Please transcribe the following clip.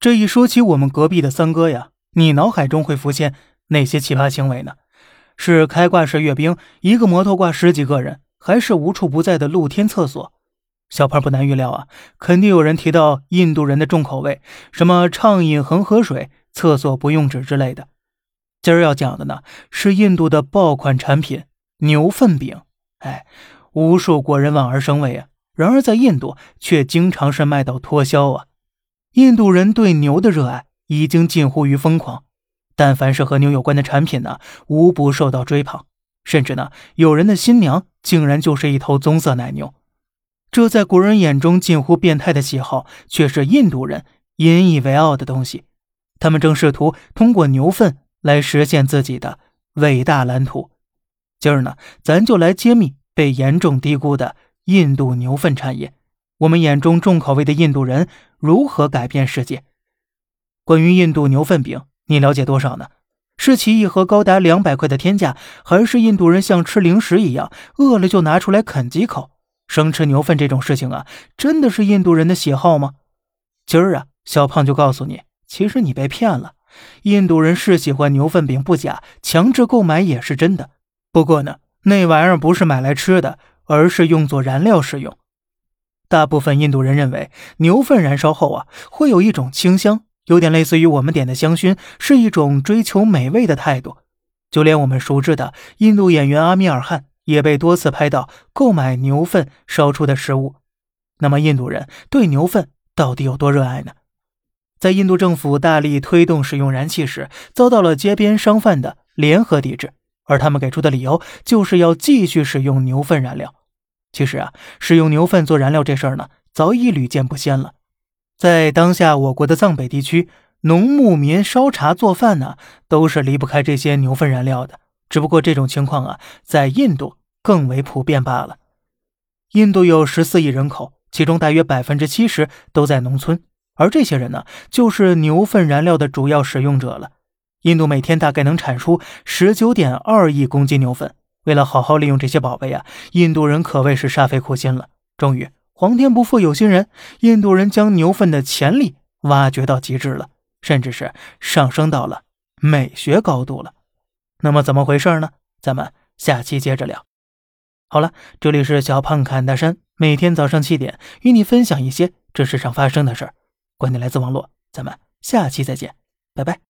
这一说起我们隔壁的三哥呀，你脑海中会浮现哪些奇葩行为呢？是开挂式阅兵，一个摩托挂十几个人，还是无处不在的露天厕所？小胖不难预料啊，肯定有人提到印度人的重口味，什么畅饮恒河水、厕所不用纸之类的。今儿要讲的呢，是印度的爆款产品牛粪饼。哎，无数国人望而生畏啊，然而在印度却经常是卖到脱销啊。印度人对牛的热爱已经近乎于疯狂，但凡是和牛有关的产品呢，无不受到追捧。甚至呢，有人的新娘竟然就是一头棕色奶牛。这在国人眼中近乎变态的喜好，却是印度人引以为傲的东西。他们正试图通过牛粪来实现自己的伟大蓝图。今儿呢，咱就来揭秘被严重低估的印度牛粪产业。我们眼中重口味的印度人如何改变世界？关于印度牛粪饼，你了解多少呢？是其一盒高达两百块的天价，还是印度人像吃零食一样，饿了就拿出来啃几口？生吃牛粪这种事情啊，真的是印度人的喜好吗？今儿啊，小胖就告诉你，其实你被骗了。印度人是喜欢牛粪饼不假，强制购买也是真的。不过呢，那玩意儿不是买来吃的，而是用作燃料使用。大部分印度人认为，牛粪燃烧后啊，会有一种清香，有点类似于我们点的香薰，是一种追求美味的态度。就连我们熟知的印度演员阿米尔汗，也被多次拍到购买牛粪烧出的食物。那么，印度人对牛粪到底有多热爱呢？在印度政府大力推动使用燃气时，遭到了街边商贩的联合抵制，而他们给出的理由就是要继续使用牛粪燃料。其实啊，使用牛粪做燃料这事儿呢，早已屡见不鲜了。在当下我国的藏北地区，农牧民烧茶做饭呢，都是离不开这些牛粪燃料的。只不过这种情况啊，在印度更为普遍罢了。印度有十四亿人口，其中大约百分之七十都在农村，而这些人呢，就是牛粪燃料的主要使用者了。印度每天大概能产出十九点二亿公斤牛粪。为了好好利用这些宝贝啊，印度人可谓是煞费苦心了。终于，皇天不负有心人，印度人将牛粪的潜力挖掘到极致了，甚至是上升到了美学高度了。那么怎么回事呢？咱们下期接着聊。好了，这里是小胖侃大山，每天早上七点与你分享一些这世上发生的事儿。观点来自网络，咱们下期再见，拜拜。